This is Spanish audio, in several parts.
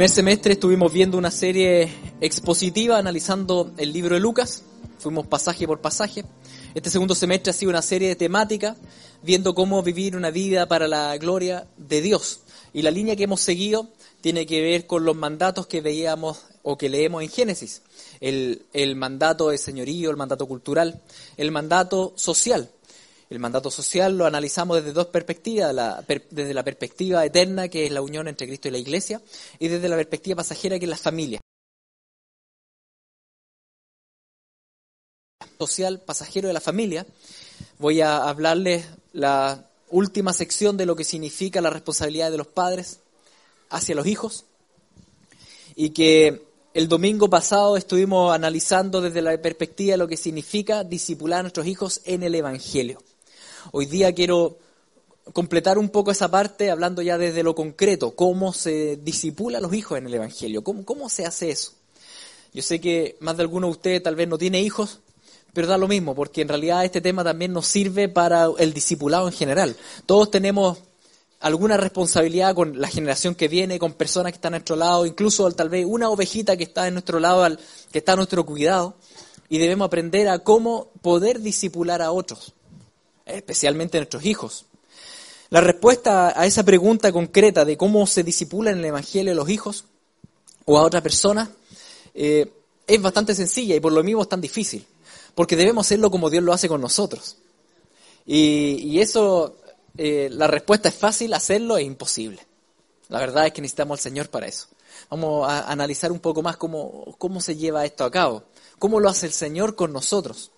Primer semestre estuvimos viendo una serie expositiva analizando el libro de Lucas, fuimos pasaje por pasaje. Este segundo semestre ha sido una serie de temática, viendo cómo vivir una vida para la gloria de Dios. Y la línea que hemos seguido tiene que ver con los mandatos que veíamos o que leemos en Génesis. El, el mandato de señorío, el mandato cultural, el mandato social. El mandato social lo analizamos desde dos perspectivas, la, desde la perspectiva eterna, que es la unión entre Cristo y la Iglesia, y desde la perspectiva pasajera, que es la familia. Social pasajero de la familia, voy a hablarles la última sección de lo que significa la responsabilidad de los padres hacia los hijos, y que el domingo pasado estuvimos analizando desde la perspectiva de lo que significa disipular a nuestros hijos en el Evangelio. Hoy día quiero completar un poco esa parte hablando ya desde lo concreto, cómo se disipula a los hijos en el Evangelio, cómo, cómo se hace eso. Yo sé que más de alguno de ustedes tal vez no tiene hijos, pero da lo mismo, porque en realidad este tema también nos sirve para el discipulado en general. Todos tenemos alguna responsabilidad con la generación que viene, con personas que están a nuestro lado, incluso tal vez una ovejita que está en nuestro lado, que está a nuestro cuidado, y debemos aprender a cómo poder disipular a otros especialmente nuestros hijos. La respuesta a esa pregunta concreta de cómo se disipula en el Evangelio a los hijos o a otra persona eh, es bastante sencilla y por lo mismo es tan difícil, porque debemos hacerlo como Dios lo hace con nosotros. Y, y eso, eh, la respuesta es fácil, hacerlo es imposible. La verdad es que necesitamos al Señor para eso. Vamos a analizar un poco más cómo, cómo se lleva esto a cabo, cómo lo hace el Señor con nosotros.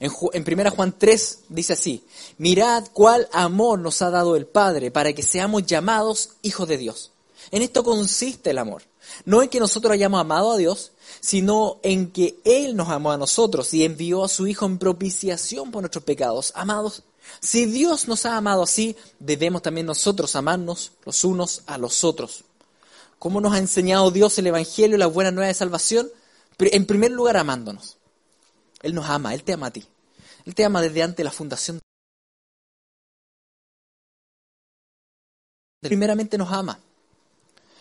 En, en 1 Juan 3 dice así, mirad cuál amor nos ha dado el Padre para que seamos llamados hijos de Dios. En esto consiste el amor. No en que nosotros hayamos amado a Dios, sino en que Él nos amó a nosotros y envió a su Hijo en propiciación por nuestros pecados. Amados, si Dios nos ha amado así, debemos también nosotros amarnos los unos a los otros. ¿Cómo nos ha enseñado Dios el Evangelio y la buena nueva de salvación? En primer lugar, amándonos. Él nos ama, Él te ama a ti. Él te ama desde antes de la fundación. Primeramente nos ama.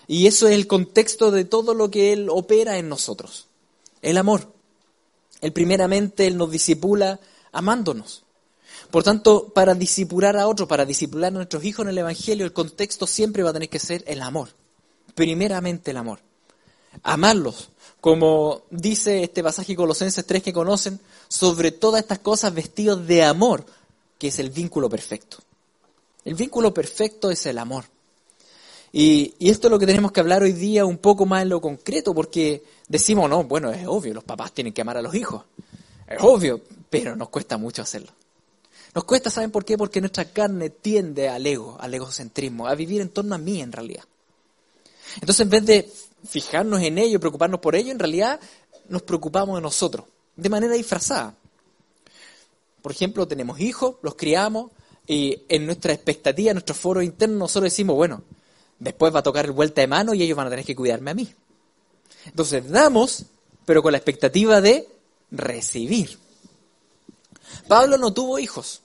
Y eso es el contexto de todo lo que Él opera en nosotros. El amor. Él primeramente Él nos disipula amándonos. Por tanto, para disipular a otros, para disipular a nuestros hijos en el Evangelio, el contexto siempre va a tener que ser el amor. Primeramente el amor. Amarlos, como dice este pasaje Colosenses 3 que conocen, sobre todas estas cosas vestidos de amor, que es el vínculo perfecto. El vínculo perfecto es el amor. Y, y, esto es lo que tenemos que hablar hoy día un poco más en lo concreto, porque decimos, no, bueno, es obvio, los papás tienen que amar a los hijos. Es obvio, pero nos cuesta mucho hacerlo. Nos cuesta, ¿saben por qué? Porque nuestra carne tiende al ego, al egocentrismo, a vivir en torno a mí en realidad. Entonces, en vez de fijarnos en ello, preocuparnos por ello, en realidad nos preocupamos de nosotros, de manera disfrazada. Por ejemplo, tenemos hijos, los criamos, y en nuestra expectativa, en nuestro foro interno, nosotros decimos, bueno, después va a tocar el vuelta de mano y ellos van a tener que cuidarme a mí. Entonces damos, pero con la expectativa de recibir. Pablo no tuvo hijos,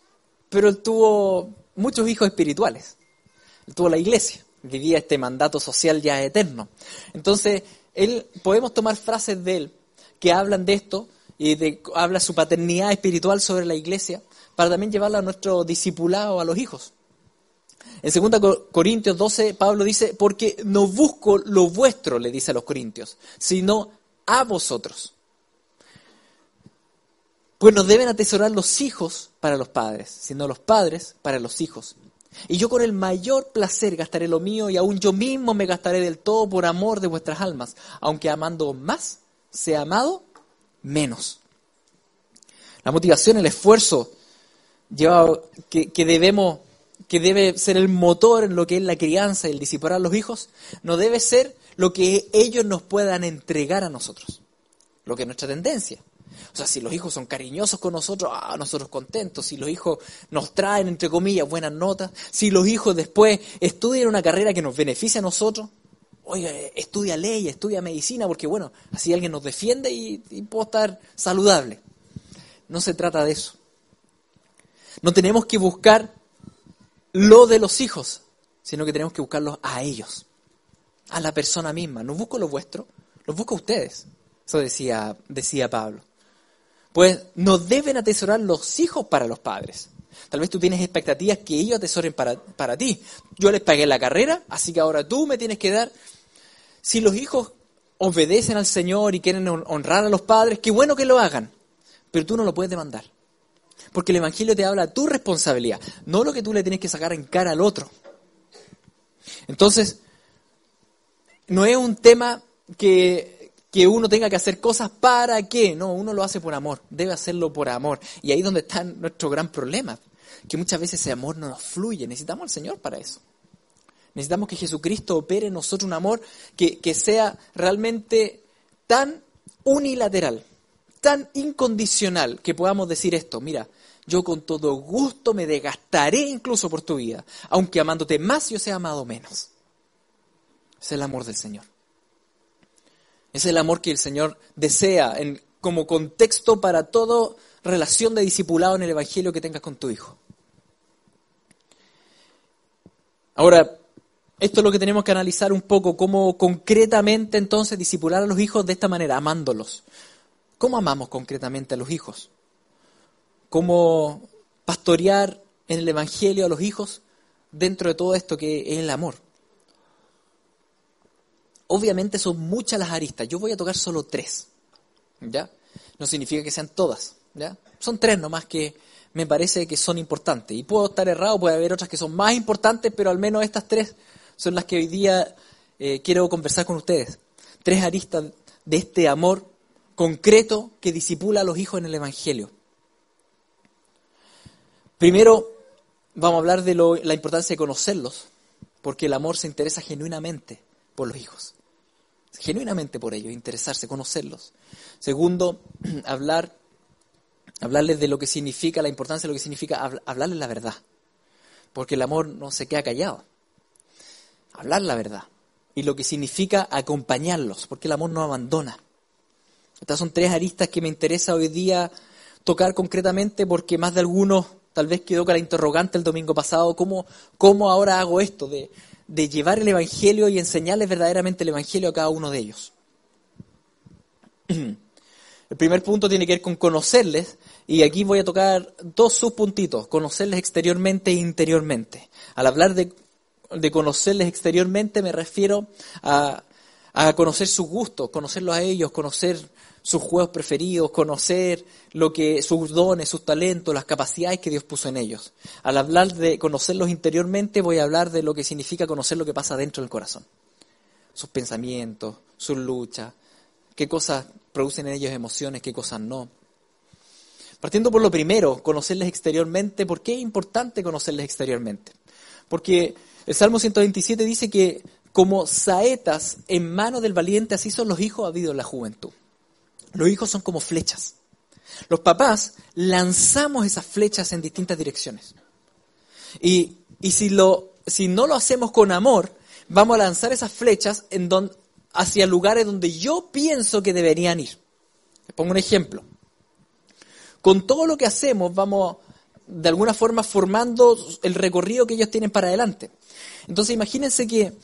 pero él tuvo muchos hijos espirituales. Él tuvo la iglesia vivía este mandato social ya eterno. Entonces, él, podemos tomar frases de él que hablan de esto y de, habla su paternidad espiritual sobre la iglesia para también llevarla a nuestro discipulado, a los hijos. En 2 Corintios 12, Pablo dice, porque no busco lo vuestro, le dice a los corintios, sino a vosotros. Pues nos deben atesorar los hijos para los padres, sino los padres para los hijos. Y yo con el mayor placer gastaré lo mío y aún yo mismo me gastaré del todo por amor de vuestras almas, aunque amando más, sea amado menos. La motivación, el esfuerzo lleva, que, que debemos, que debe ser el motor en lo que es la crianza y el discipular a los hijos, no debe ser lo que ellos nos puedan entregar a nosotros, lo que es nuestra tendencia. O sea, si los hijos son cariñosos con nosotros, ah, nosotros contentos. Si los hijos nos traen, entre comillas, buenas notas. Si los hijos después estudian una carrera que nos beneficia a nosotros. Oiga, estudia ley, estudia medicina, porque bueno, así alguien nos defiende y, y puedo estar saludable. No se trata de eso. No tenemos que buscar lo de los hijos, sino que tenemos que buscarlos a ellos, a la persona misma. No busco lo vuestro, los busco a ustedes. Eso decía, decía Pablo. Pues no deben atesorar los hijos para los padres. Tal vez tú tienes expectativas que ellos atesoren para, para ti. Yo les pagué la carrera, así que ahora tú me tienes que dar. Si los hijos obedecen al Señor y quieren honrar a los padres, qué bueno que lo hagan, pero tú no lo puedes demandar. Porque el Evangelio te habla de tu responsabilidad, no lo que tú le tienes que sacar en cara al otro. Entonces, no es un tema que que uno tenga que hacer cosas para qué. No, uno lo hace por amor, debe hacerlo por amor. Y ahí es donde está nuestro gran problema, que muchas veces ese amor no nos fluye. Necesitamos al Señor para eso. Necesitamos que Jesucristo opere en nosotros un amor que, que sea realmente tan unilateral, tan incondicional, que podamos decir esto, mira, yo con todo gusto me desgastaré incluso por tu vida, aunque amándote más yo sea amado menos. Es el amor del Señor. Es el amor que el Señor desea como contexto para toda relación de discipulado en el Evangelio que tengas con tu hijo. Ahora, esto es lo que tenemos que analizar un poco, cómo concretamente entonces discipular a los hijos de esta manera, amándolos. ¿Cómo amamos concretamente a los hijos? ¿Cómo pastorear en el Evangelio a los hijos dentro de todo esto que es el amor? Obviamente son muchas las aristas. Yo voy a tocar solo tres. ¿Ya? No significa que sean todas. ¿Ya? Son tres nomás que me parece que son importantes. Y puedo estar errado, puede haber otras que son más importantes, pero al menos estas tres son las que hoy día eh, quiero conversar con ustedes. Tres aristas de este amor concreto que disipula a los hijos en el Evangelio. Primero, vamos a hablar de la importancia de conocerlos, porque el amor se interesa genuinamente por los hijos genuinamente por ellos, interesarse, conocerlos. Segundo, hablar, hablarles de lo que significa, la importancia de lo que significa hablarles la verdad. Porque el amor no se queda callado. Hablar la verdad. Y lo que significa acompañarlos, porque el amor no abandona. Estas son tres aristas que me interesa hoy día tocar concretamente porque más de algunos tal vez quedó con la interrogante el domingo pasado, ¿cómo, cómo ahora hago esto de de llevar el Evangelio y enseñarles verdaderamente el Evangelio a cada uno de ellos. El primer punto tiene que ver con conocerles, y aquí voy a tocar dos subpuntitos, conocerles exteriormente e interiormente. Al hablar de, conocerles exteriormente me refiero a, a conocer sus gustos, conocerlos a ellos, conocer sus juegos preferidos, conocer lo que sus dones, sus talentos, las capacidades que Dios puso en ellos. Al hablar de conocerlos interiormente, voy a hablar de lo que significa conocer lo que pasa dentro del corazón. Sus pensamientos, sus luchas, qué cosas producen en ellos emociones, qué cosas no. Partiendo por lo primero, conocerles exteriormente, ¿por qué es importante conocerles exteriormente? Porque el Salmo 127 dice que como saetas en mano del valiente, así son los hijos habidos en la juventud. Los hijos son como flechas. Los papás lanzamos esas flechas en distintas direcciones. Y, si, lo, si no lo hacemos con amor, vamos a lanzar esas flechas en hacia lugares donde yo pienso que deberían ir. Les pongo un ejemplo. Con todo lo que hacemos, vamos de alguna forma formando el recorrido que ellos tienen para adelante. Entonces imagínense que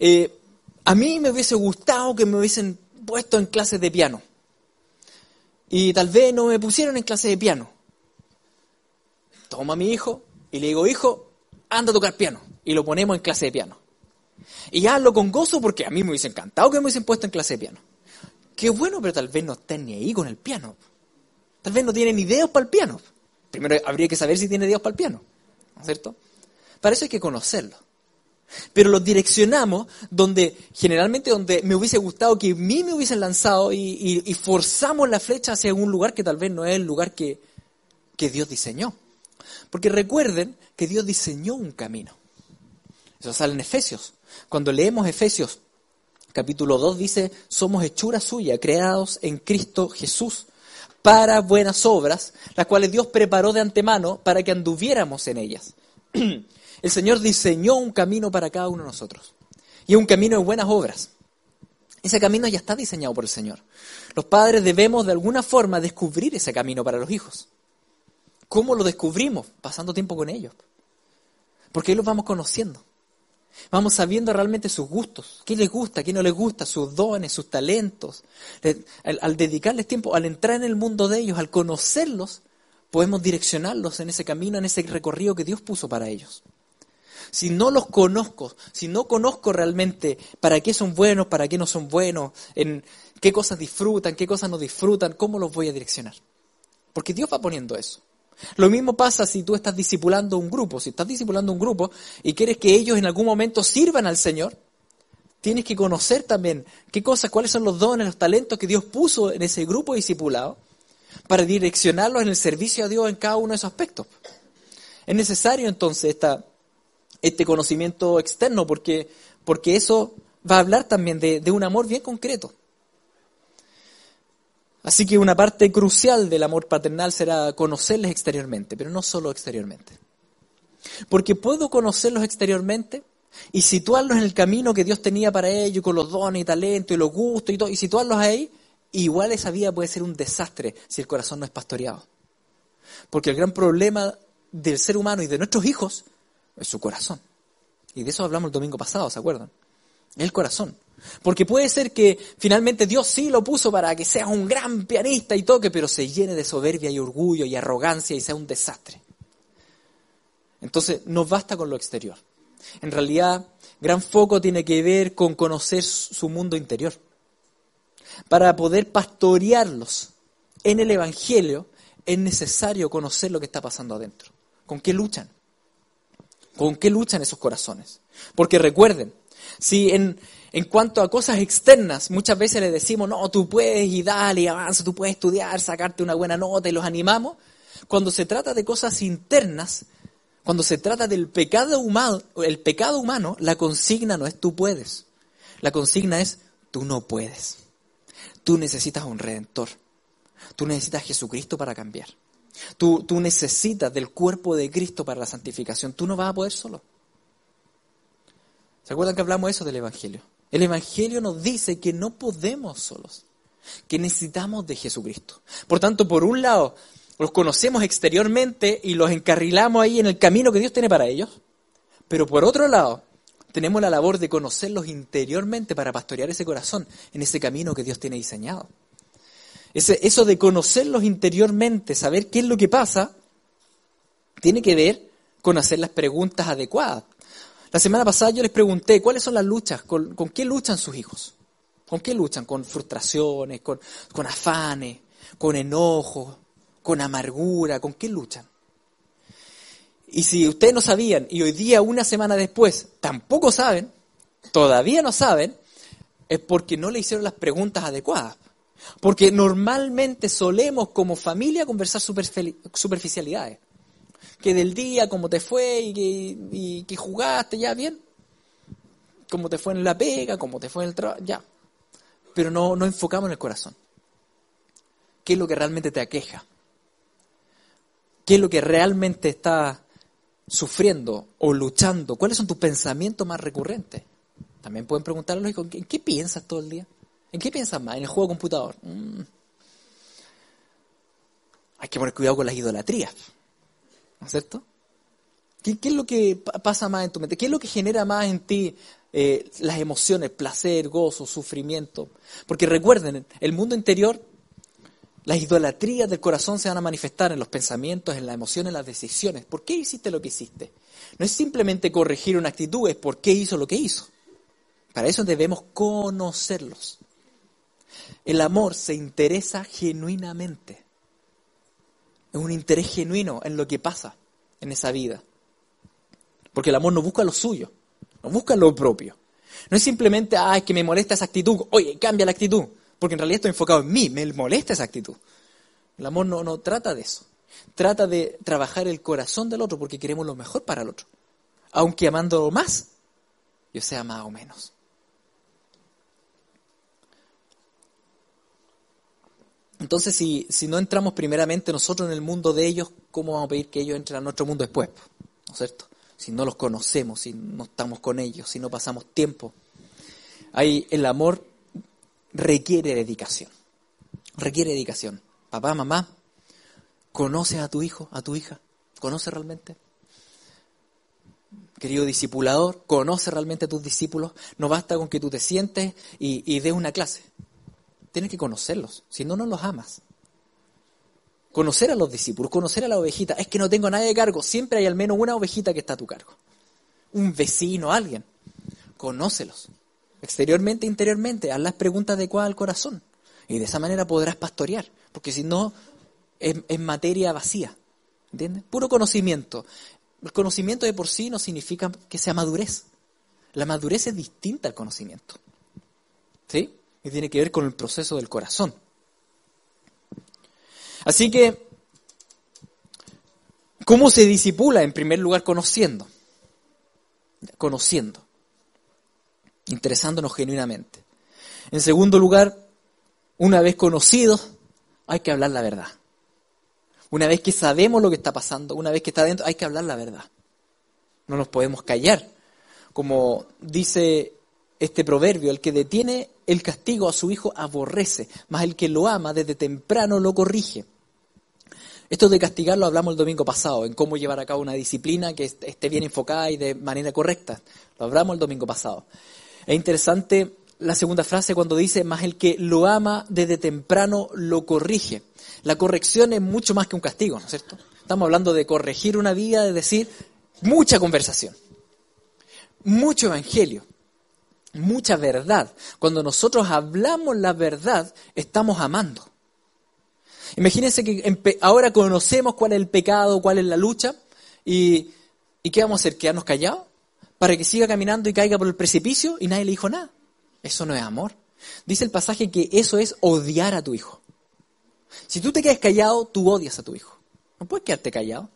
eh, a mí me hubiese gustado que me hubiesen puesto en clases de piano y tal vez no me pusieron en clase de piano. Tomo a mi hijo y le digo, hijo, anda a tocar piano. Y lo ponemos en clase de piano. Y hazlo con gozo porque a mí me hubiese encantado que me hubiesen puesto en clase de piano. Qué bueno, pero tal vez no estén ni ahí con el piano. Tal vez no tienen ideas para el piano. Primero habría que saber si tiene ideas para el piano. ¿No es cierto? Para eso hay que conocerlo. Pero los direccionamos donde, generalmente donde me hubiese gustado que a mí me hubiesen lanzado y, forzamos la flecha hacia un lugar que tal vez no es el lugar que, que Dios diseñó. Porque recuerden que Dios diseñó un camino. Eso sale en Efesios. Cuando leemos Efesios capítulo 2 dice, somos hechura suya, creados en Cristo Jesús para buenas obras, las cuales Dios preparó de antemano para que anduviéramos en ellas. El Señor diseñó un camino para cada uno de nosotros. Y un camino de buenas obras. Ese camino ya está diseñado por el Señor. Los padres debemos de alguna forma descubrir ese camino para los hijos. ¿Cómo lo descubrimos? Pasando tiempo con ellos. Porque ahí los vamos conociendo. Vamos sabiendo realmente sus gustos, qué les gusta, qué no les gusta, sus dones, sus talentos. Al, dedicarles tiempo, al entrar en el mundo de ellos, al conocerlos, podemos direccionarlos en ese camino, en ese recorrido que Dios puso para ellos. Si no los conozco, si no conozco realmente para qué son buenos, para qué no son buenos, en qué cosas disfrutan, qué cosas no disfrutan, ¿cómo los voy a direccionar? Porque Dios va poniendo eso. Lo mismo pasa si tú estás discipulando un grupo. Si estás discipulando un grupo y quieres que ellos en algún momento sirvan al Señor, tienes que conocer también qué cosas, cuáles son los dones, los talentos que Dios puso en ese grupo discipulado para direccionarlos en el servicio a Dios en cada uno de esos aspectos. Es necesario entonces esta, este conocimiento externo porque, porque eso va a hablar también de un amor bien concreto. Así que una parte crucial del amor paternal será conocerles exteriormente, pero no solo exteriormente. Porque puedo conocerlos exteriormente y situarlos en el camino que Dios tenía para ellos, con los dones y talentos y los gustos y todo, y situarlos ahí, igual esa vida puede ser un desastre si el corazón no es pastoreado. Porque el gran problema del ser humano y de nuestros hijos es su corazón. Y de eso hablamos el domingo pasado, ¿se acuerdan? El corazón. Porque puede ser que finalmente Dios sí lo puso para que sea un gran pianista y toque, pero se llene de soberbia y orgullo y arrogancia y sea un desastre. Entonces, no basta con lo exterior. En realidad, gran foco tiene que ver con conocer su mundo interior. Para poder pastorearlos en el Evangelio, es necesario conocer lo que está pasando adentro. ¿Con qué luchan? ¿Con qué luchan esos corazones? Porque recuerden, si en, en cuanto a cosas externas, muchas veces le decimos, no, tú puedes y dale, avanza, tú puedes estudiar, sacarte una buena nota y los animamos. Cuando se trata de cosas internas, cuando se trata del pecado humano, pecado humano, la consigna no es tú puedes. La consigna es tú no puedes. Tú necesitas un redentor. Tú necesitas a Jesucristo para cambiar. Tú, tú necesitas del cuerpo de Cristo para la santificación. Tú no vas a poder solo. ¿Se acuerdan que hablamos eso del Evangelio? El Evangelio nos dice que no podemos solos, que necesitamos de Jesucristo. Por tanto, por un lado, los conocemos exteriormente y los encarrilamos ahí en el camino que Dios tiene para ellos, pero por otro lado, tenemos la labor de conocerlos interiormente para pastorear ese corazón en ese camino que Dios tiene diseñado. Eso de conocerlos interiormente, saber qué es lo que pasa, tiene que ver con hacer las preguntas adecuadas. La semana pasada yo les pregunté cuáles son las luchas, con, qué luchan sus hijos. ¿Con qué luchan? Con frustraciones, con, afanes, con enojo, con amargura, ¿con qué luchan? Y si ustedes no sabían y hoy día, una semana después, tampoco saben, todavía no saben, es porque no le hicieron las preguntas adecuadas. Porque normalmente solemos como familia conversar superficialidades que del día, cómo te fue y que, jugaste, ya bien. Cómo te fue en la pega, cómo te fue en el trabajo, ya. Pero no, no enfocamos en el corazón. ¿Qué es lo que realmente te aqueja? ¿Qué es lo que realmente está sufriendo o luchando? ¿Cuáles son tus pensamientos más recurrentes? También pueden preguntarle, ¿en qué piensas todo el día? ¿En qué piensas más? ¿En el juego computador? Mm. Hay que poner cuidado con las idolatrías. ¿no es cierto? ¿Qué, es lo que pasa más en tu mente? ¿Qué es lo que genera más en ti eh, las emociones, placer, gozo, sufrimiento? Porque recuerden, el mundo interior, las idolatrías del corazón se van a manifestar en los pensamientos, en las emociones, en las decisiones. ¿Por qué hiciste lo que hiciste? No es simplemente corregir una actitud, es por qué hizo lo que hizo. Para eso debemos conocerlos. El amor se interesa genuinamente. Es un interés genuino en lo que pasa en esa vida. Porque el amor no busca lo suyo, no busca lo propio. No es simplemente, ah, es que me molesta esa actitud, oye, cambia la actitud, porque en realidad estoy enfocado en mí, me molesta esa actitud. El amor no, no trata de eso, trata de trabajar el corazón del otro porque queremos lo mejor para el otro, aunque amándolo más, yo sea más o menos. Entonces, si, si no entramos primeramente nosotros en el mundo de ellos, ¿cómo vamos a pedir que ellos entren a nuestro mundo después? ¿No es cierto? Si no los conocemos, si no estamos con ellos, si no pasamos tiempo. Ahí el amor requiere dedicación. Requiere dedicación. Papá, mamá, ¿conoces a tu hijo, a tu hija? ¿Conoce realmente? Querido discipulador, ¿conoce realmente a tus discípulos? No basta con que tú te sientes y, y des una clase. Tienes que conocerlos, si no, no los amas. Conocer a los discípulos, conocer a la ovejita. Es que no tengo nadie de cargo, siempre hay al menos una ovejita que está a tu cargo. Un vecino, alguien. Conócelos. Exteriormente, interiormente, haz las preguntas adecuadas al corazón. Y de esa manera podrás pastorear, porque si no, es, es materia vacía. ¿Entiendes? Puro conocimiento. El conocimiento de por sí no significa que sea madurez. La madurez es distinta al conocimiento. ¿Sí? Y tiene que ver con el proceso del corazón. Así que, ¿cómo se disipula? En primer lugar, conociendo. Conociendo. Interesándonos genuinamente. En segundo lugar, una vez conocidos, hay que hablar la verdad. Una vez que sabemos lo que está pasando, una vez que está dentro, hay que hablar la verdad. No nos podemos callar. Como dice este proverbio, el que detiene el castigo a su hijo aborrece, mas el que lo ama desde temprano lo corrige. Esto de castigarlo hablamos el domingo pasado, en cómo llevar a cabo una disciplina que esté bien enfocada y de manera correcta. Lo hablamos el domingo pasado. Es interesante la segunda frase cuando dice, mas el que lo ama desde temprano lo corrige. La corrección es mucho más que un castigo, ¿no es cierto? Estamos hablando de corregir una vida, de decir mucha conversación, mucho evangelio mucha verdad. Cuando nosotros hablamos la verdad, estamos amando. Imagínense que ahora conocemos cuál es el pecado, cuál es la lucha, y, y ¿qué vamos a hacer? ¿Quedarnos callados? Para que siga caminando y caiga por el precipicio y nadie le dijo nada. Eso no es amor. Dice el pasaje que eso es odiar a tu hijo. Si tú te quedas callado, tú odias a tu hijo. No puedes quedarte callado.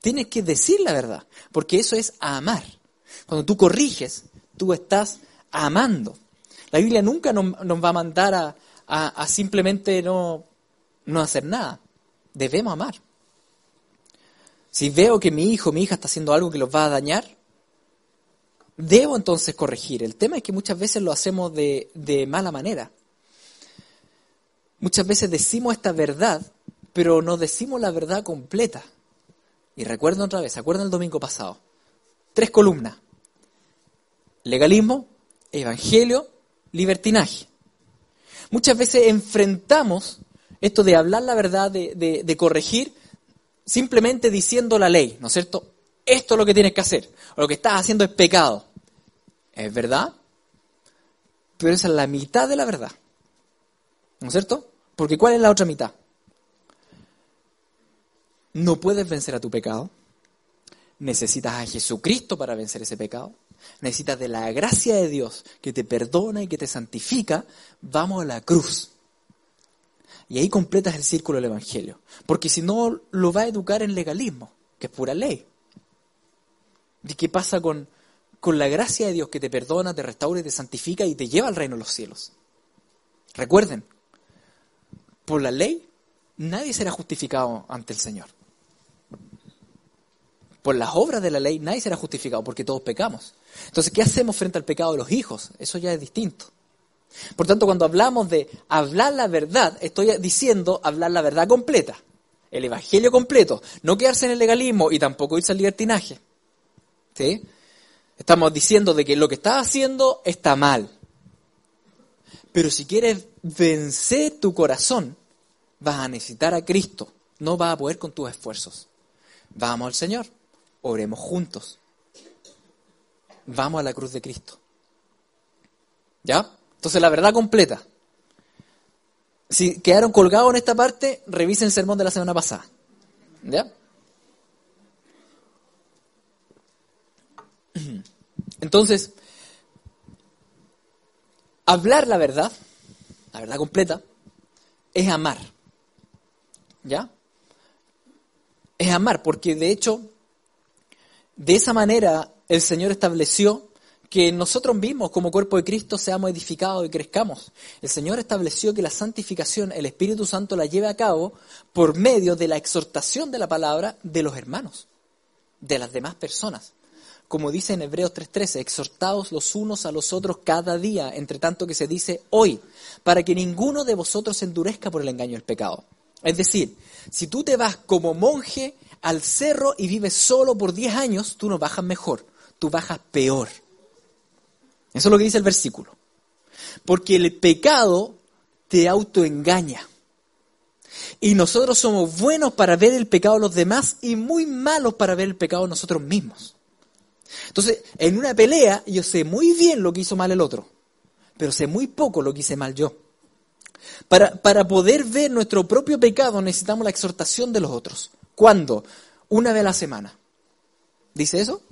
Tienes que decir la verdad, porque eso es amar. Cuando tú corriges, tú estás amando. La Biblia nunca nos, va a mandar a, simplemente no, no hacer nada. Debemos amar. Si veo que mi hijo, mi hija está haciendo algo que los va a dañar, debo entonces corregir. El tema es que muchas veces lo hacemos de, de mala manera. Muchas veces decimos esta verdad, pero no decimos la verdad completa. Y recuerdo otra vez, ¿se acuerdan el domingo pasado? Tres columnas legalismo, evangelio, libertinaje. Muchas veces enfrentamos esto de hablar la verdad, de, corregir, simplemente diciendo la ley, ¿no es cierto? Esto es lo que tienes que hacer, o lo que estás haciendo es pecado. ¿Es verdad? Pero esa es la mitad de la verdad. ¿No es cierto? Porque ¿cuál es la otra mitad? No puedes vencer a tu pecado. Necesitas a Jesucristo para vencer ese pecado necesitas de la gracia de Dios que te perdona y que te santifica, vamos a la cruz. Y ahí completas el círculo del Evangelio. Porque si no, lo va a educar en legalismo, que es pura ley. ¿Y qué pasa con, con la gracia de Dios que te perdona, te restaura y te santifica y te lleva al reino de los cielos? Recuerden, por la ley nadie será justificado ante el Señor por las obras de la ley nadie será justificado porque todos pecamos. Entonces, ¿qué hacemos frente al pecado de los hijos? Eso ya es distinto. Por tanto, cuando hablamos de hablar la verdad, estoy diciendo hablar la verdad completa, el evangelio completo, no quedarse en el legalismo y tampoco irse al libertinaje. ¿Sí? Estamos diciendo de que lo que estás haciendo está mal. Pero si quieres vencer tu corazón, vas a necesitar a Cristo. No vas a poder con tus esfuerzos. Vamos al Señor oremos juntos. Vamos a la cruz de Cristo. ¿Ya? Entonces la verdad completa. Si quedaron colgados en esta parte, revisen el sermón de la semana pasada. ¿Ya? Entonces, hablar la verdad, la verdad completa, es amar. ¿Ya? Es amar, porque de hecho, de esa manera el Señor estableció que nosotros mismos como cuerpo de Cristo seamos edificados y crezcamos. El Señor estableció que la santificación, el Espíritu Santo la lleve a cabo por medio de la exhortación de la palabra de los hermanos, de las demás personas. Como dice en Hebreos 3:13, exhortados los unos a los otros cada día, entre tanto que se dice hoy, para que ninguno de vosotros se endurezca por el engaño del pecado. Es decir, si tú te vas como monje al cerro y vives solo por 10 años, tú no bajas mejor, tú bajas peor. Eso es lo que dice el versículo. Porque el pecado te autoengaña. Y nosotros somos buenos para ver el pecado de los demás y muy malos para ver el pecado de nosotros mismos. Entonces, en una pelea yo sé muy bien lo que hizo mal el otro, pero sé muy poco lo que hice mal yo. Para, para poder ver nuestro propio pecado necesitamos la exhortación de los otros. ¿Cuándo? Una vez a la semana. ¿Dice eso?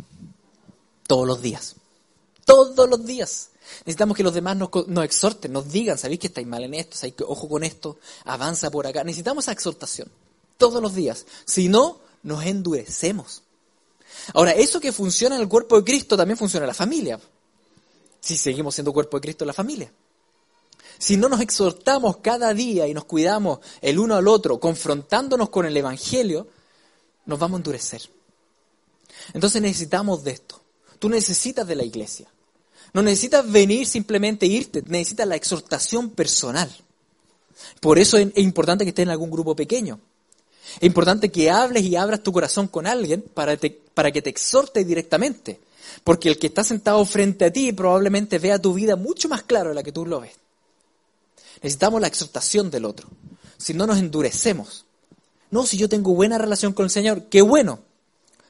Todos los días. Todos los días. Necesitamos que los demás nos, nos exhorten, nos digan, sabéis que estáis mal en esto, sabéis que ojo con esto, avanza por acá. Necesitamos esa exhortación. Todos los días. Si no, nos endurecemos. Ahora, eso que funciona en el cuerpo de Cristo también funciona en la familia. Si seguimos siendo cuerpo de Cristo en la familia. Si no nos exhortamos cada día y nos cuidamos el uno al otro, confrontándonos con el Evangelio, nos vamos a endurecer. Entonces necesitamos de esto. Tú necesitas de la iglesia. No necesitas venir simplemente irte, necesitas la exhortación personal. Por eso es importante que estés en algún grupo pequeño. Es importante que hables y abras tu corazón con alguien para, para que te exhorte directamente. Porque el que está sentado frente a ti probablemente vea tu vida mucho más claro de la que tú lo ves. Necesitamos la exhortación del otro. Si no nos endurecemos. No, si yo tengo buena relación con el Señor, qué bueno.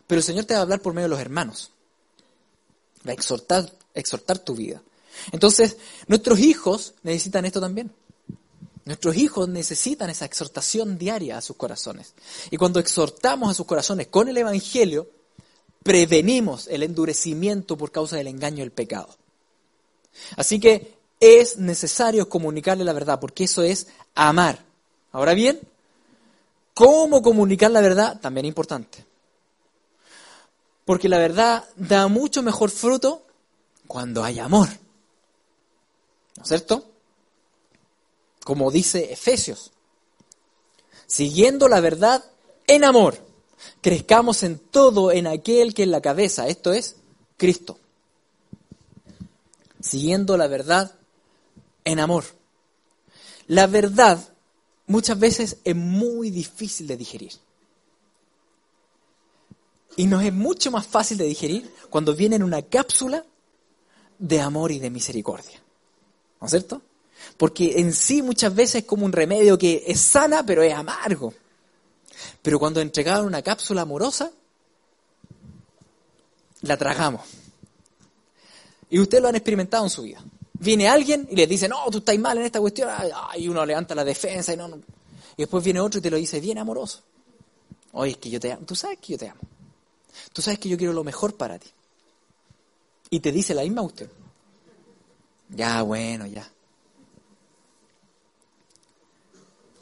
Pero el Señor te va a hablar por medio de los hermanos. Va a exhortar, exhortar tu vida. Entonces, nuestros hijos necesitan esto también. Nuestros hijos necesitan esa exhortación diaria a sus corazones. Y cuando exhortamos a sus corazones con el Evangelio, prevenimos el endurecimiento por causa del engaño del pecado. Así que es necesario comunicarle la verdad, porque eso es amar. Ahora bien, ¿cómo comunicar la verdad? También es importante. Porque la verdad da mucho mejor fruto cuando hay amor. ¿No es cierto? como dice Efesios, siguiendo la verdad en amor, crezcamos en todo en aquel que es la cabeza, esto es Cristo. Siguiendo la verdad en amor. La verdad muchas veces es muy difícil de digerir. Y nos es mucho más fácil de digerir cuando viene en una cápsula de amor y de misericordia. ¿No es cierto? Porque en sí muchas veces es como un remedio que es sana, pero es amargo. Pero cuando entregaron una cápsula amorosa, la tragamos. Y ustedes lo han experimentado en su vida. Viene alguien y les dice, no, tú estás mal en esta cuestión. Y uno levanta la defensa y no, no. Y después viene otro y te lo dice bien amoroso. Oye, es que yo te amo. Tú sabes que yo te amo. Tú sabes que yo quiero lo mejor para ti. Y te dice la misma usted. Ya, bueno, ya.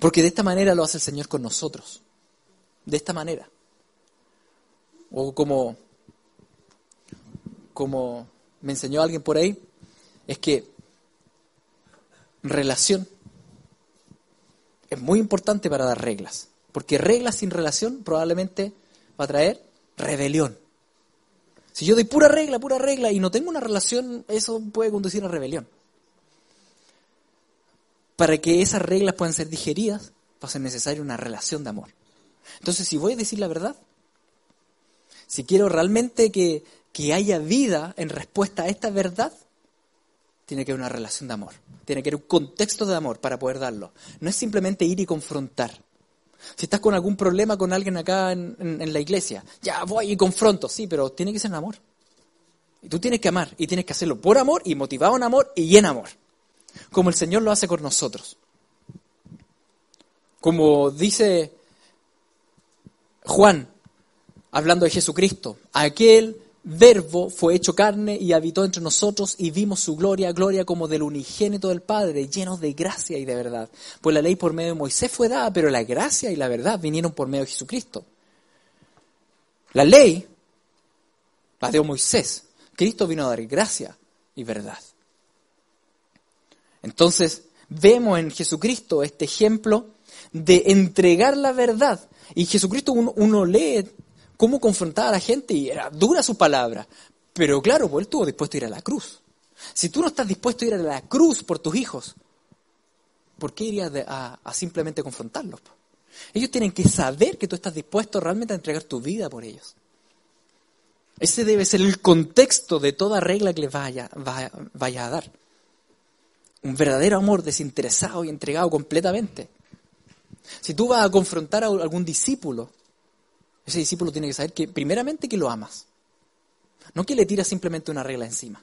Porque de esta manera lo hace el Señor con nosotros. De esta manera. O como, como me enseñó alguien por ahí, es que relación es muy importante para dar reglas. Porque reglas sin relación probablemente va a traer rebelión. Si yo doy pura regla, pura regla y no tengo una relación, eso puede conducir a rebelión para que esas reglas puedan ser digeridas, va a ser necesaria una relación de amor. Entonces, si voy a decir la verdad, si quiero realmente que, haya vida en respuesta a esta verdad, tiene que haber una relación de amor, tiene que haber un contexto de amor para poder darlo. No es simplemente ir y confrontar. Si estás con algún problema con alguien acá en, la iglesia, ya voy y confronto, sí, pero tiene que ser en amor. Y tú tienes que amar, y tienes que hacerlo por amor, y motivado en amor, y en amor como el Señor lo hace con nosotros. Como dice Juan, hablando de Jesucristo, aquel verbo fue hecho carne y habitó entre nosotros y vimos su gloria, gloria como del unigénito del Padre, lleno de gracia y de verdad. Pues la ley por medio de Moisés fue dada, pero la gracia y la verdad vinieron por medio de Jesucristo. La ley, la de Moisés, Cristo vino a dar gracia y verdad. Entonces, vemos en Jesucristo este ejemplo de entregar la verdad. Y Jesucristo uno, lee cómo confrontaba a la gente y era dura su palabra. Pero claro, pues él estuvo dispuesto a ir a la cruz. Si tú no estás dispuesto a ir a la cruz por tus hijos, ¿por qué irías a, simplemente confrontarlos? Ellos tienen que saber que tú estás dispuesto realmente a entregar tu vida por ellos. Ese debe ser el contexto de toda regla que les vaya, vaya, a dar. Un verdadero amor desinteresado y entregado completamente. Si tú vas a confrontar a algún discípulo, ese discípulo tiene que saber que primeramente que lo amas. No que le tiras simplemente una regla encima.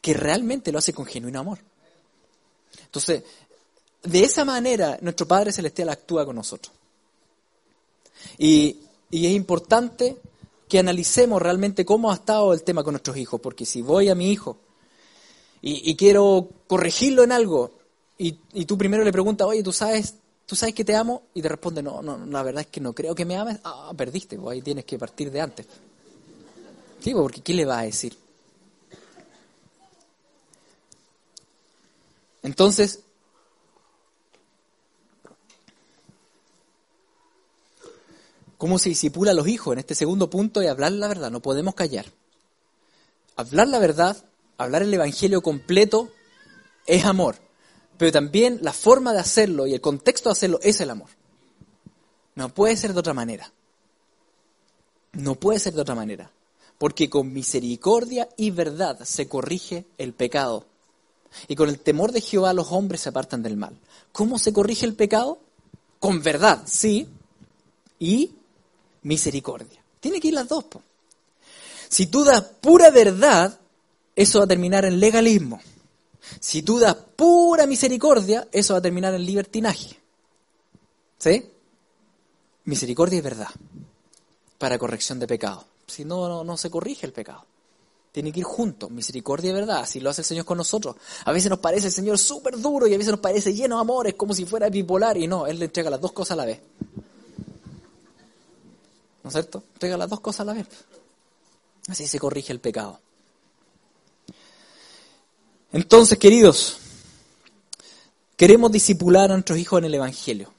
Que realmente lo hace con genuino amor. Entonces, de esa manera nuestro Padre Celestial actúa con nosotros. Y, y es importante que analicemos realmente cómo ha estado el tema con nuestros hijos, porque si voy a mi hijo y, quiero corregirlo en algo, y, tú primero le preguntas, oye, ¿tú sabes, ¿tú sabes que te amo? Y te responde, no, no, la verdad es que no creo que me ames. Ah, perdiste, pues ahí tienes que partir de antes. Sí, pues, porque ¿qué le va a decir? Entonces, cómo se disipula a los hijos en este segundo punto y hablar la verdad, no podemos callar. Hablar la verdad, hablar el Evangelio completo es amor, pero también la forma de hacerlo y el contexto de hacerlo es el amor. No puede ser de otra manera. No puede ser de otra manera, porque con misericordia y verdad se corrige el pecado. Y con el temor de Jehová los hombres se apartan del mal. ¿Cómo se corrige el pecado? Con verdad, sí, y misericordia. Tiene que ir las dos. Si tú das pura verdad, eso va a terminar en legalismo. Si tú das pura misericordia, eso va a terminar en libertinaje. ¿Sí? Misericordia y verdad para corrección de pecado. Si no, no, se corrige el pecado. Tiene que ir juntos, misericordia y verdad, así lo hace el Señor con nosotros. A veces nos parece el Señor súper duro y a veces nos parece lleno de amores, como si fuera bipolar, y no, Él le entrega las dos cosas a la vez. ¿No es cierto? Entrega las dos cosas a la vez. Así se corrige el pecado. Entonces, queridos, queremos disipular a nuestros hijos en el Evangelio.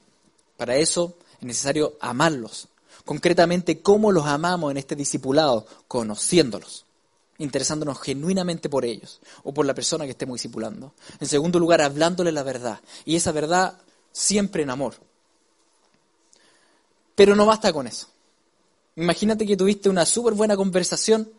Para eso es necesario amarlos. Concretamente, ¿cómo los amamos en este discipulado? Conociéndolos, interesándonos genuinamente por ellos o por la persona que estemos discipulando. En segundo lugar, hablándole la verdad. Y esa verdad siempre en amor. Pero no basta con eso. Imagínate que tuviste una súper buena conversación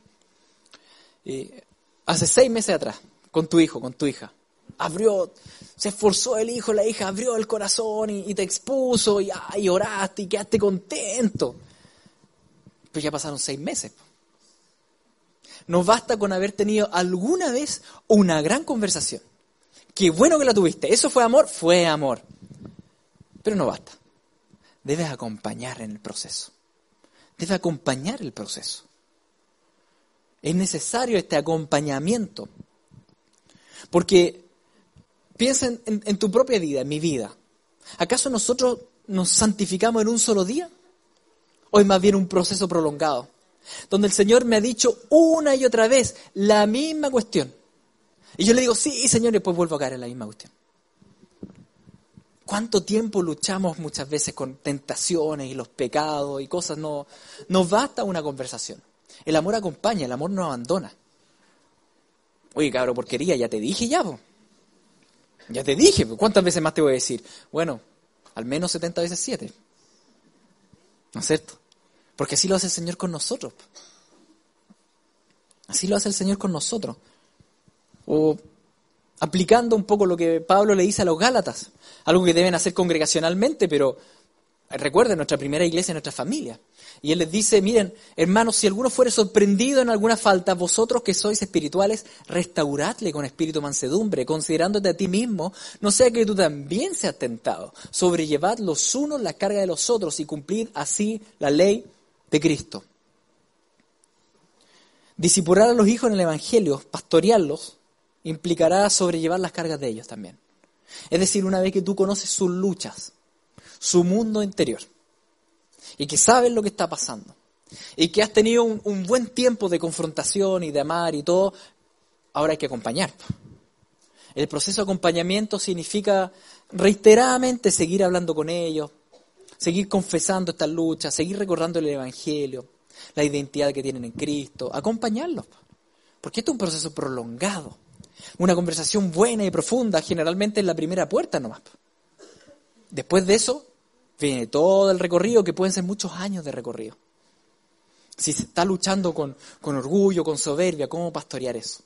eh, hace seis meses atrás con tu hijo, con tu hija. Abrió, se esforzó el hijo, la hija abrió el corazón y, te expuso y, y, oraste y quedaste contento. Pues ya pasaron seis meses. No basta con haber tenido alguna vez una gran conversación. Qué bueno que la tuviste. ¿Eso fue amor? Fue amor. Pero no basta. Debes acompañar en el proceso debe acompañar el proceso. Es necesario este acompañamiento. Porque piensa en, tu propia vida, en mi vida. ¿Acaso nosotros nos santificamos en un solo día? ¿O es más bien un proceso prolongado? Donde el Señor me ha dicho una y otra vez la misma cuestión. Y yo le digo, sí, Señor, y después vuelvo a caer en la misma cuestión. ¿Cuánto tiempo luchamos muchas veces con tentaciones y los pecados y cosas? No, nos basta una conversación. El amor acompaña, el amor no abandona. Oye, cabrón, porquería, ya te dije ya, Ya te dije, ¿cuántas veces más te voy a decir? Bueno, al menos 70 veces 7. ¿No es cierto? Porque así lo hace el Señor con nosotros. Así lo hace el Señor con nosotros. O aplicando un poco lo que Pablo le dice a los Gálatas, algo que deben hacer congregacionalmente, pero recuerden, nuestra primera iglesia es nuestra familia. Y él les dice, miren, hermanos, si alguno fuere sorprendido en alguna falta, vosotros que sois espirituales, restauradle con espíritu mansedumbre, considerándote a ti mismo, no sea que tú también seas tentado. Sobrellevad los unos la carga de los otros y cumplid así la ley de Cristo. Disipular a los hijos en el Evangelio, pastorearlos, implicará sobrellevar las cargas de ellos también. Es decir, una vez que tú conoces sus luchas, su mundo interior, y que sabes lo que está pasando, y que has tenido un, buen tiempo de confrontación y de amar y todo, ahora hay que acompañar. El proceso de acompañamiento significa reiteradamente seguir hablando con ellos, seguir confesando estas luchas, seguir recordando el Evangelio, la identidad que tienen en Cristo, acompañarlos. Porque esto es un proceso prolongado. Una conversación buena y profunda generalmente es la primera puerta nomás. Después de eso viene todo el recorrido, que pueden ser muchos años de recorrido. Si se está luchando con, con orgullo, con soberbia, ¿cómo pastorear eso?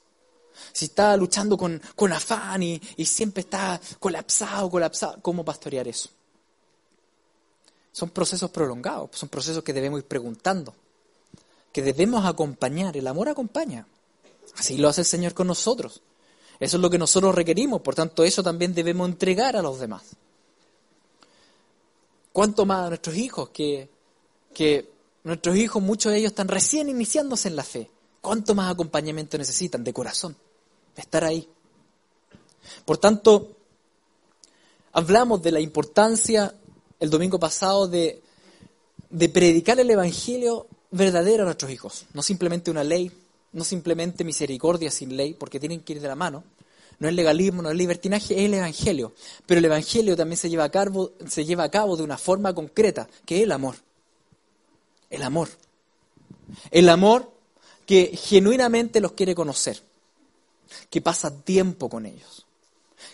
Si está luchando con, con afán y, y siempre está colapsado, colapsado, ¿cómo pastorear eso? Son procesos prolongados, son procesos que debemos ir preguntando, que debemos acompañar. El amor acompaña. Así lo hace el Señor con nosotros. Eso es lo que nosotros requerimos, por tanto eso también debemos entregar a los demás. ¿Cuánto más a nuestros hijos? Que, nuestros hijos, muchos de ellos están recién iniciándose en la fe. ¿Cuánto más acompañamiento necesitan de corazón? Estar ahí. Por tanto, hablamos de la importancia el domingo pasado de, de predicar el Evangelio verdadero a nuestros hijos. No simplemente una ley, no simplemente misericordia sin ley, porque tienen que ir de la mano. No es legalismo, no es libertinaje, es el Evangelio. Pero el Evangelio también se lleva a cabo, se lleva a cabo de una forma concreta, que es el amor. El amor. El amor que genuinamente los quiere conocer, que pasa tiempo con ellos,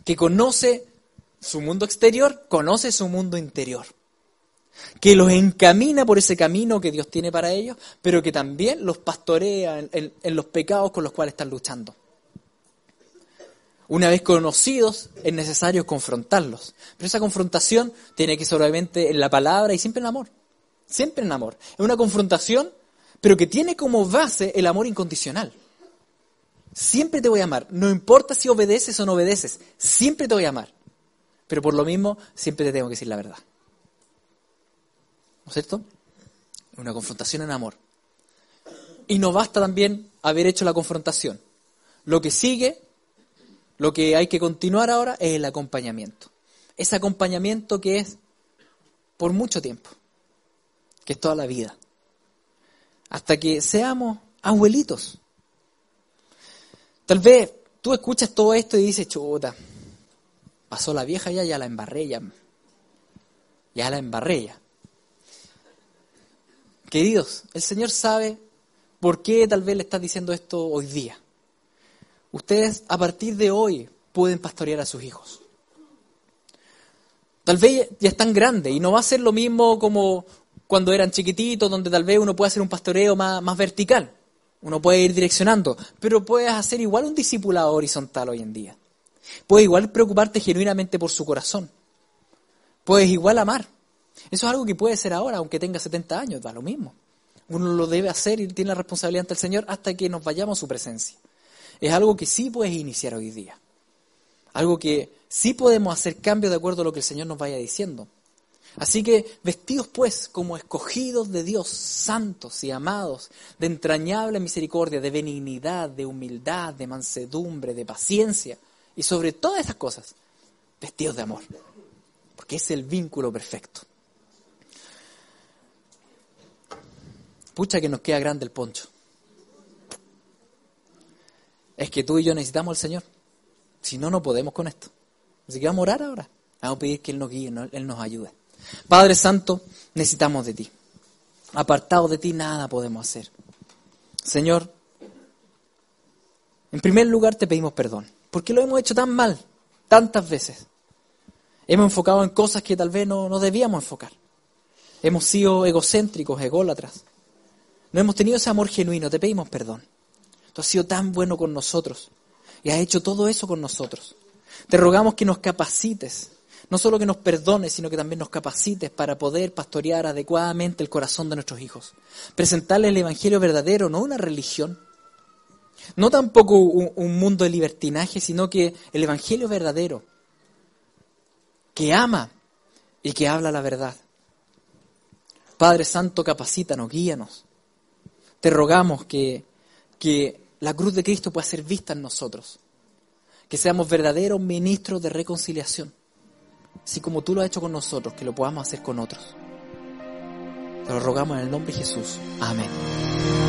que conoce su mundo exterior, conoce su mundo interior, que los encamina por ese camino que Dios tiene para ellos, pero que también los pastorea en, en los pecados con los cuales están luchando. Una vez conocidos, es necesario confrontarlos. Pero esa confrontación tiene que ser obviamente en la palabra y siempre en amor. Siempre en amor. Es una confrontación pero que tiene como base el amor incondicional. Siempre te voy a amar, no importa si obedeces o no obedeces, siempre te voy a amar. Pero por lo mismo, siempre te tengo que decir la verdad. ¿No es cierto? Una confrontación en amor. Y no basta también haber hecho la confrontación. Lo que sigue, lo que hay que continuar ahora es el acompañamiento. Ese acompañamiento que es por mucho tiempo, que es toda la vida hasta que seamos abuelitos. Tal vez tú escuchas todo esto y dices, chuta, pasó la vieja ya, ya la embarré, ya, la embarré Queridos, el Señor sabe por qué tal vez le estás diciendo esto hoy día. Ustedes a partir de hoy pueden pastorear a sus hijos. Tal vez ya están grandes y no va a ser lo mismo como cuando eran chiquititos, donde tal vez uno puede hacer un pastoreo más, vertical, uno puede ir direccionando, pero puedes hacer igual un discipulado horizontal hoy en día. Puedes igual preocuparte genuinamente por su corazón. Puedes igual amar. Eso es algo que puede ser ahora, aunque tenga 70 años, da lo mismo. Uno lo debe hacer y tiene la responsabilidad ante el Señor hasta que nos vayamos a su presencia. Es algo que sí puedes iniciar hoy día. Algo que sí podemos hacer cambio de acuerdo a lo que el Señor nos vaya diciendo. Así que vestidos pues como escogidos de Dios, santos y amados, de entrañable misericordia, de benignidad, de humildad, de mansedumbre, de paciencia y sobre todas esas cosas, vestidos de amor, porque es el vínculo perfecto. Pucha que nos queda grande el poncho. Es que tú y yo necesitamos al Señor. Si no, no podemos con esto. Así que vamos a orar ahora. Vamos a pedir que Él nos guíe, Él nos ayude. Padre Santo, necesitamos de ti. Apartados de ti nada podemos hacer. Señor, en primer lugar te pedimos perdón, porque lo hemos hecho tan mal, tantas veces. Hemos enfocado en cosas que tal vez no, no debíamos enfocar. Hemos sido egocéntricos, ególatras. No hemos tenido ese amor genuino, te pedimos perdón. Tú has sido tan bueno con nosotros y has hecho todo eso con nosotros. Te rogamos que nos capacites no solo que nos perdones, sino que también nos capacites para poder pastorear adecuadamente el corazón de nuestros hijos. Presentarles el Evangelio verdadero, no una religión, no tampoco un, mundo de libertinaje, sino que el Evangelio verdadero, que ama y que habla la verdad. Padre Santo, capacítanos, guíanos. Te rogamos que que la cruz de Cristo pueda ser vista en nosotros. Que seamos verdaderos ministros de reconciliación. Así como tú lo has hecho con nosotros, que lo podamos hacer con otros. Te lo rogamos en el nombre de Jesús. Amén.